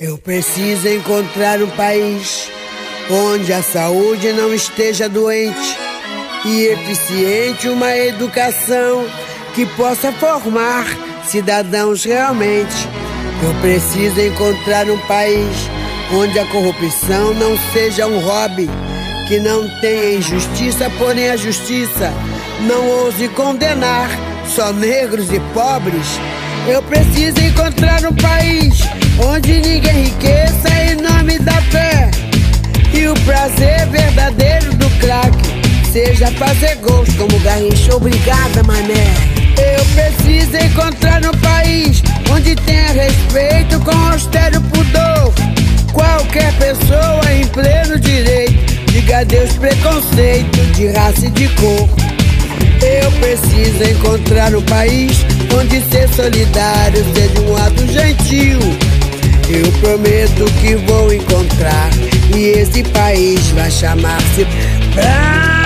Eu preciso encontrar um país onde a saúde não esteja doente e eficiente uma educação que possa formar cidadãos realmente. Eu preciso encontrar um país onde a corrupção não seja um hobby, que não tenha injustiça, porém a justiça não ouse condenar só negros e pobres. Eu preciso encontrar um seja fazer gols como Garrincha. Obrigada, mané. Eu preciso encontrar um país onde tenha respeito com austero pudor. Qualquer pessoa em pleno direito diga adeus preconceito de raça e de cor. Eu preciso encontrar um país onde ser solidário seja um ato gentil. Eu prometo que vou encontrar e esse país vai chamar-se Brasil.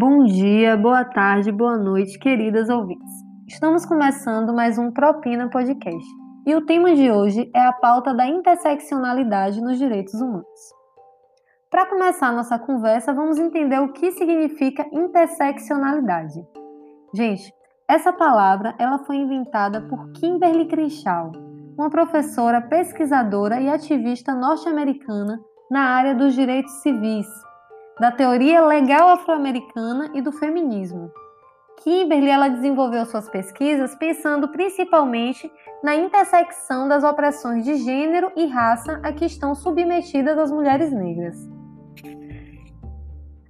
Bom dia, boa tarde, boa noite, queridas ouvintes. Estamos começando mais um Propina Podcast e o tema de hoje é a pauta da interseccionalidade nos direitos humanos. Para começar nossa conversa, vamos entender o que significa interseccionalidade. Gente, essa palavra ela foi inventada por Kimberly Crenshaw, uma professora, pesquisadora e ativista norte-americana na área dos direitos civis, da teoria legal afro-americana e do feminismo. Kimberly ela desenvolveu suas pesquisas pensando principalmente na intersecção das opressões de gênero e raça a que estão submetidas as mulheres negras.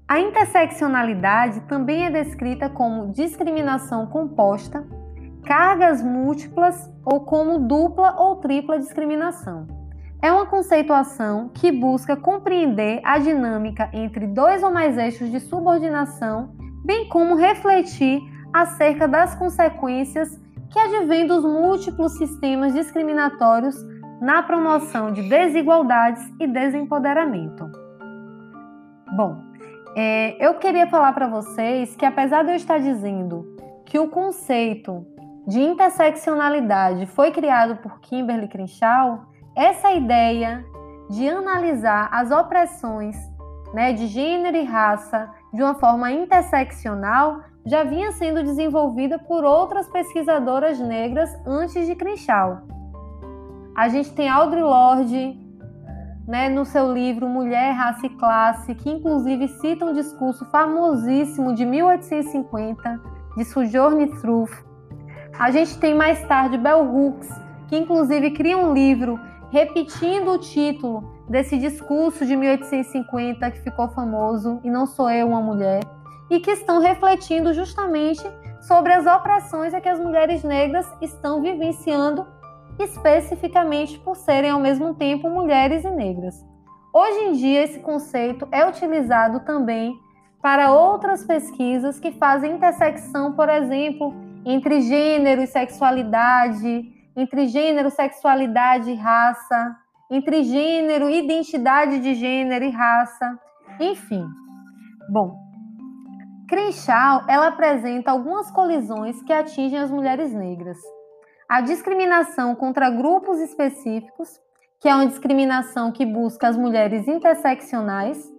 A interseccionalidade também é descrita como discriminação composta, cargas múltiplas ou como dupla ou tripla discriminação. É uma conceituação que busca compreender a dinâmica entre dois ou mais eixos de subordinação bem como refletir acerca das consequências que advêm dos múltiplos sistemas discriminatórios na promoção de desigualdades e desempoderamento. Bom, é, eu queria falar para vocês que, apesar de eu estar dizendo que o conceito de interseccionalidade foi criado por Kimberly Crenshaw, essa ideia de analisar as opressões né, de gênero e raça de uma forma interseccional já vinha sendo desenvolvida por outras pesquisadoras negras antes de Crenshaw. A gente tem Audre Lorde, né, no seu livro Mulher, Raça e Classe, que inclusive cita um discurso famosíssimo de 1850 de Sojourner Truth. A gente tem mais tarde Bell Hooks, que inclusive cria um livro repetindo o título desse discurso de 1850 que ficou famoso, e não sou eu uma mulher, e que estão refletindo justamente sobre as opressões a que as mulheres negras estão vivenciando, especificamente por serem ao mesmo tempo mulheres e negras. Hoje em dia, esse conceito é utilizado também para outras pesquisas que fazem intersecção, por exemplo, entre gênero e sexualidade, entre gênero, sexualidade e raça, entre gênero, identidade de gênero e raça, enfim. Bom, Crenshaw ela apresenta algumas colisões que atingem as mulheres negras. A discriminação contra grupos específicos, que é uma discriminação que busca as mulheres interseccionais,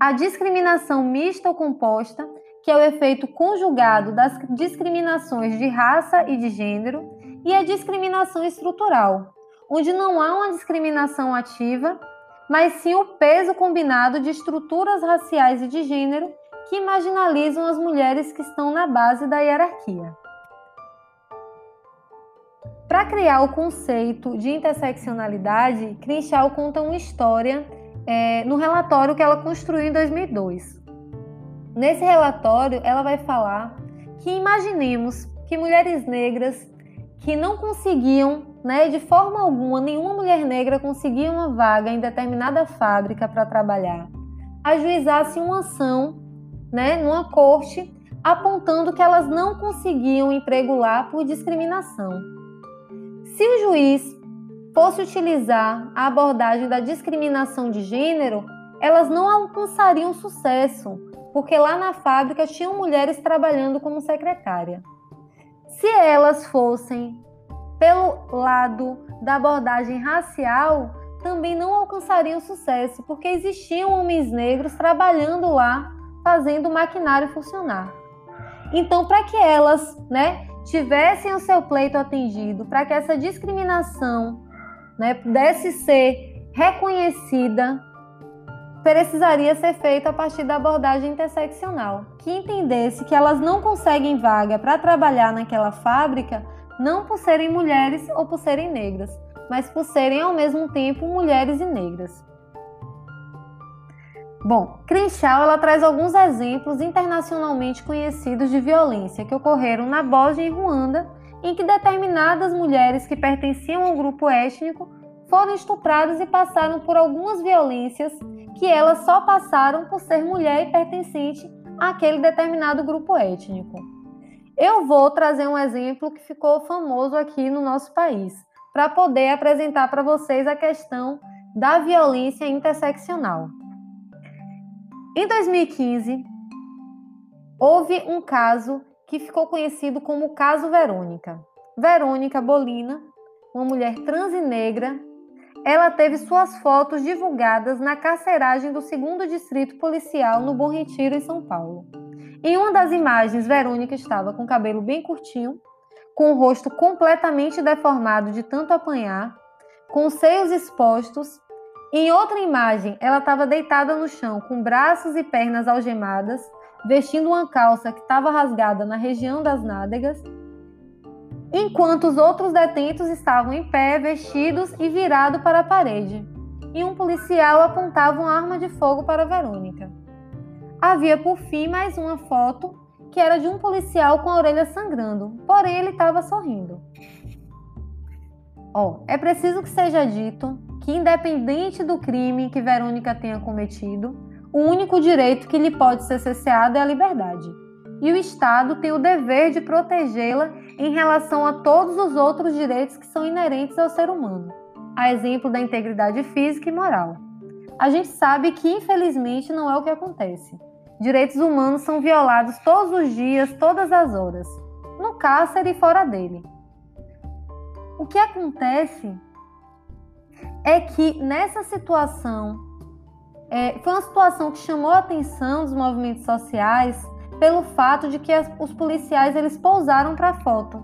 a discriminação mista ou composta, que é o efeito conjugado das discriminações de raça e de gênero, e a discriminação estrutural, onde não há uma discriminação ativa, mas sim o peso combinado de estruturas raciais e de gênero que marginalizam as mulheres que estão na base da hierarquia. Para criar o conceito de interseccionalidade, Crenshaw conta uma história é, no relatório que ela construiu em 2002. Nesse relatório, ela vai falar que imaginemos que mulheres negras que não conseguiam né, de forma alguma, nenhuma mulher negra conseguia uma vaga em determinada fábrica para trabalhar, ajuizasse uma ação né, numa corte apontando que elas não conseguiam emprego lá por discriminação. Se o juiz fosse utilizar a abordagem da discriminação de gênero, elas não alcançariam sucesso, porque lá na fábrica tinham mulheres trabalhando como secretária. Se elas fossem pelo lado da abordagem racial, também não alcançariam sucesso, porque existiam homens negros trabalhando lá, fazendo o maquinário funcionar. Então, para que elas, né, tivessem o seu pleito atendido, para que essa discriminação, né, pudesse ser reconhecida, precisaria ser feita a partir da abordagem interseccional, que entendesse que elas não conseguem vaga para trabalhar naquela fábrica não por serem mulheres ou por serem negras, mas por serem ao mesmo tempo mulheres e negras. Bom, Crenshaw ela traz alguns exemplos internacionalmente conhecidos de violência que ocorreram na Bósnia e Ruanda, em que determinadas mulheres que pertenciam a um grupo étnico foram estupradas e passaram por algumas violências que elas só passaram por ser mulher e pertencente àquele determinado grupo étnico. Eu vou trazer um exemplo que ficou famoso aqui no nosso país, para poder apresentar para vocês a questão da violência interseccional. Em 2015, houve um caso que ficou conhecido como o caso Verônica. Verônica Bolina, uma mulher trans e negra, ela teve suas fotos divulgadas na carceragem do 2 Distrito Policial no Bom Retiro, em São Paulo. Em uma das imagens, Verônica estava com o cabelo bem curtinho, com o rosto completamente deformado de tanto apanhar, com os seios expostos. Em outra imagem, ela estava deitada no chão, com braços e pernas algemadas, vestindo uma calça que estava rasgada na região das nádegas enquanto os outros detentos estavam em pé, vestidos e virados para a parede, e um policial apontava uma arma de fogo para Verônica. Havia por fim mais uma foto que era de um policial com a orelha sangrando, porém ele estava sorrindo. Oh, é preciso que seja dito que, independente do crime que Verônica tenha cometido, o único direito que lhe pode ser cesseado é a liberdade. E o Estado tem o dever de protegê-la em relação a todos os outros direitos que são inerentes ao ser humano, a exemplo da integridade física e moral. A gente sabe que, infelizmente, não é o que acontece. Direitos humanos são violados todos os dias, todas as horas, no cárcere e fora dele. O que acontece é que nessa situação, é, foi uma situação que chamou a atenção dos movimentos sociais pelo fato de que as, os policiais eles pousaram para foto.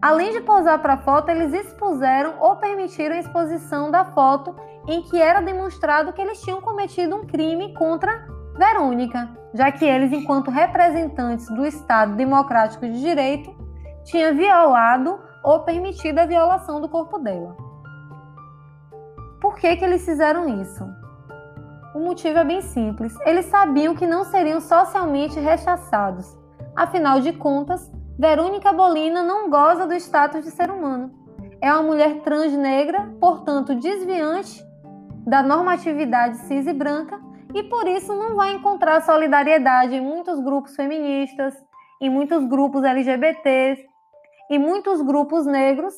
Além de pousar para foto, eles expuseram ou permitiram a exposição da foto em que era demonstrado que eles tinham cometido um crime contra Verônica, já que eles, enquanto representantes do Estado Democrático de Direito, tinham violado ou permitido a violação do corpo dela. Por que, que eles fizeram isso? O motivo é bem simples. Eles sabiam que não seriam socialmente rechaçados. Afinal de contas, Verônica Bolina não goza do status de ser humano. É uma mulher trans negra, portanto desviante da normatividade cis e branca, e por isso não vai encontrar solidariedade em muitos grupos feministas, em muitos grupos LGBTs, em muitos grupos negros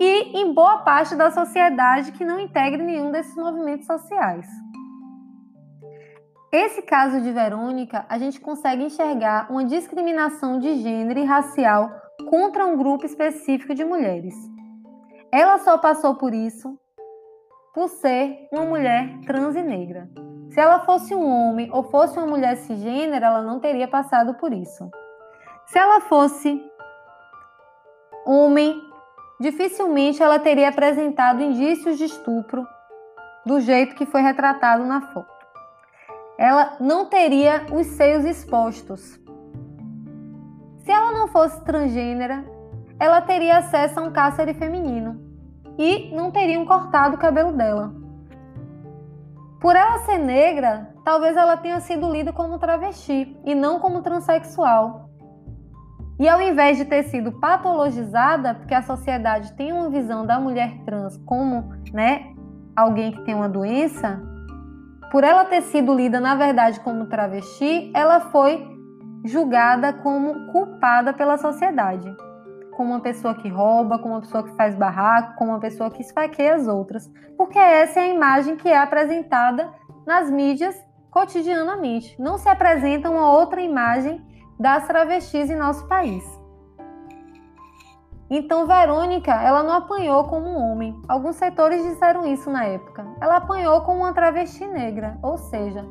e em boa parte da sociedade que não integre nenhum desses movimentos sociais. Esse caso de Verônica, a gente consegue enxergar uma discriminação de gênero e racial contra um grupo específico de mulheres. Ela só passou por isso por ser uma mulher trans e negra. Se ela fosse um homem ou fosse uma mulher cisgênero, ela não teria passado por isso. Se ela fosse homem, dificilmente ela teria apresentado indícios de estupro do jeito que foi retratado na foto ela não teria os seios expostos. Se ela não fosse transgênera, ela teria acesso a um cárcere feminino e não teriam cortado o cabelo dela. Por ela ser negra, talvez ela tenha sido lida como travesti e não como transexual. E ao invés de ter sido patologizada, porque a sociedade tem uma visão da mulher trans como, né, alguém que tem uma doença, por ela ter sido lida, na verdade, como travesti, ela foi julgada como culpada pela sociedade. Como uma pessoa que rouba, como uma pessoa que faz barraco, como uma pessoa que esfaqueia as outras. Porque essa é a imagem que é apresentada nas mídias cotidianamente. Não se apresenta uma outra imagem das travestis em nosso país. Então, Verônica, ela não apanhou como um homem. Alguns setores disseram isso na época. Ela apanhou como uma travesti negra, ou seja,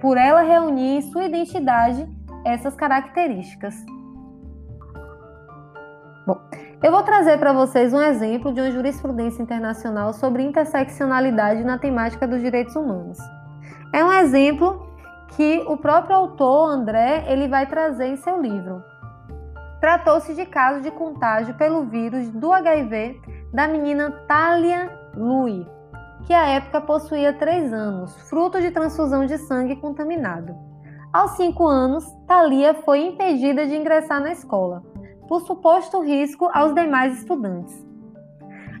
por ela reunir em sua identidade essas características. Bom, eu vou trazer para vocês um exemplo de uma jurisprudência internacional sobre interseccionalidade na temática dos direitos humanos. É um exemplo que o próprio autor, André, ele vai trazer em seu livro. Tratou-se de caso de contágio pelo vírus do HIV da menina Talia Lui, que à época possuía 3 anos, fruto de transfusão de sangue contaminado. Aos 5 anos, Talia foi impedida de ingressar na escola, por suposto risco aos demais estudantes.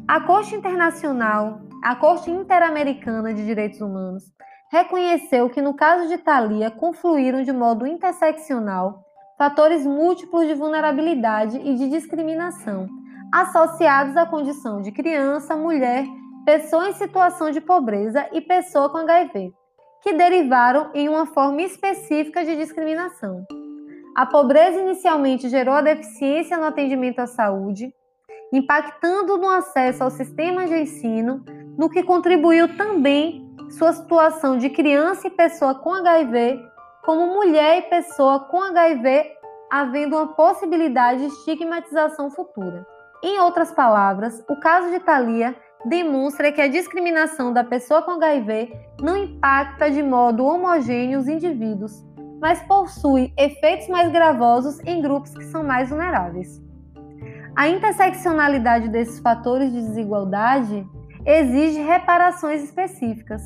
A Corte Internacional, a Corte Interamericana de Direitos Humanos, reconheceu que no caso de Talia confluíram de modo interseccional fatores múltiplos de vulnerabilidade e de discriminação, associados à condição de criança, mulher, pessoa em situação de pobreza e pessoa com HIV, que derivaram em uma forma específica de discriminação. A pobreza inicialmente gerou a deficiência no atendimento à saúde, impactando no acesso ao sistema de ensino, no que contribuiu também sua situação de criança e pessoa com HIV como mulher e pessoa com HIV, havendo uma possibilidade de estigmatização futura. Em outras palavras, o caso de Thalia demonstra que a discriminação da pessoa com HIV não impacta de modo homogêneo os indivíduos, mas possui efeitos mais gravosos em grupos que são mais vulneráveis. A interseccionalidade desses fatores de desigualdade exige reparações específicas,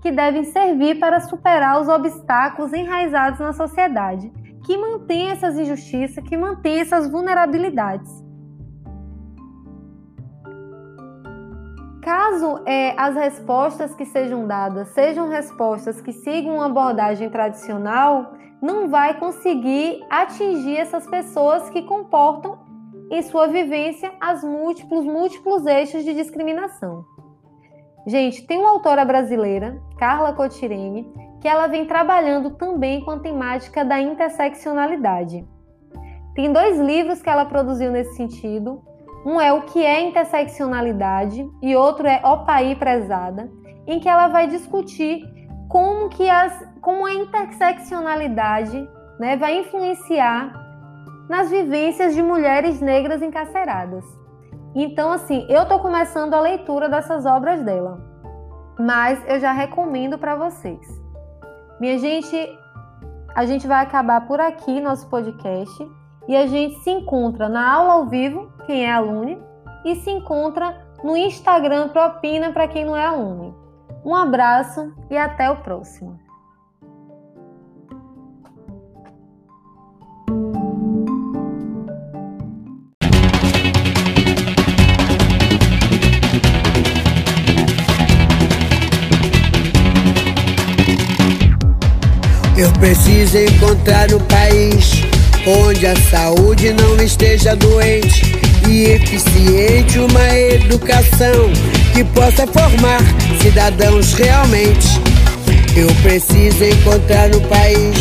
que devem servir para superar os obstáculos enraizados na sociedade, que mantém essas injustiças, que mantém essas vulnerabilidades. Caso é, as respostas que sejam dadas sejam respostas que sigam uma abordagem tradicional, não vai conseguir atingir essas pessoas que comportam em sua vivência as múltiplos, múltiplos eixos de discriminação. Gente, tem uma autora brasileira, Carla Cotirene, que ela vem trabalhando também com a temática da interseccionalidade. Tem dois livros que ela produziu nesse sentido. Um é O que é interseccionalidade e outro é Opaí Prezada, em que ela vai discutir como que as, como a interseccionalidade né, vai influenciar nas vivências de mulheres negras encarceradas. Então, assim, eu estou começando a leitura dessas obras dela, mas eu já recomendo para vocês. Minha gente, a gente vai acabar por aqui nosso podcast e a gente se encontra na aula ao vivo, quem é aluno, e se encontra no Instagram Propina para quem não é aluno. Um abraço e até o próximo. Eu preciso encontrar um país onde a saúde não esteja doente e eficiente uma educação que possa formar cidadãos realmente. Eu preciso encontrar um país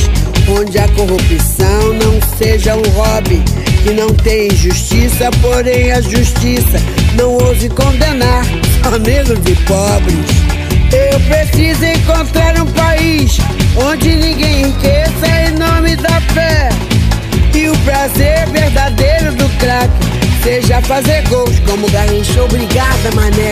onde a corrupção não seja um hobby, que não tem injustiça, porém a justiça não ouse condenar só negros e pobres. Eu preciso encontrar um país onde ninguém enriqueça em nome da fé. E o prazer verdadeiro do crack seja fazer gols como Garrincha. Obrigada, mané.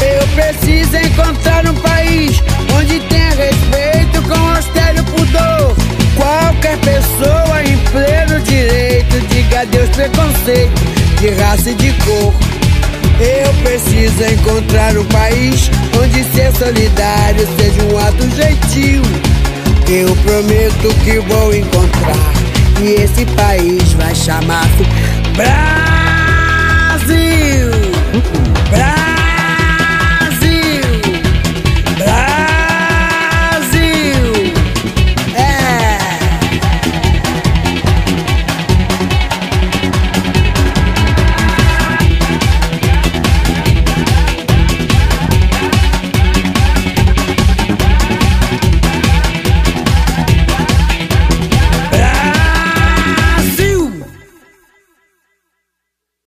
Eu preciso encontrar um país onde tenha respeito com austero pudor. Qualquer pessoa em pleno direito diga adeus preconceito de raça e de cor. Eu preciso encontrar um país onde ser solidário seja um ato gentil. Eu prometo que vou encontrar e esse país vai chamar-se Brasil.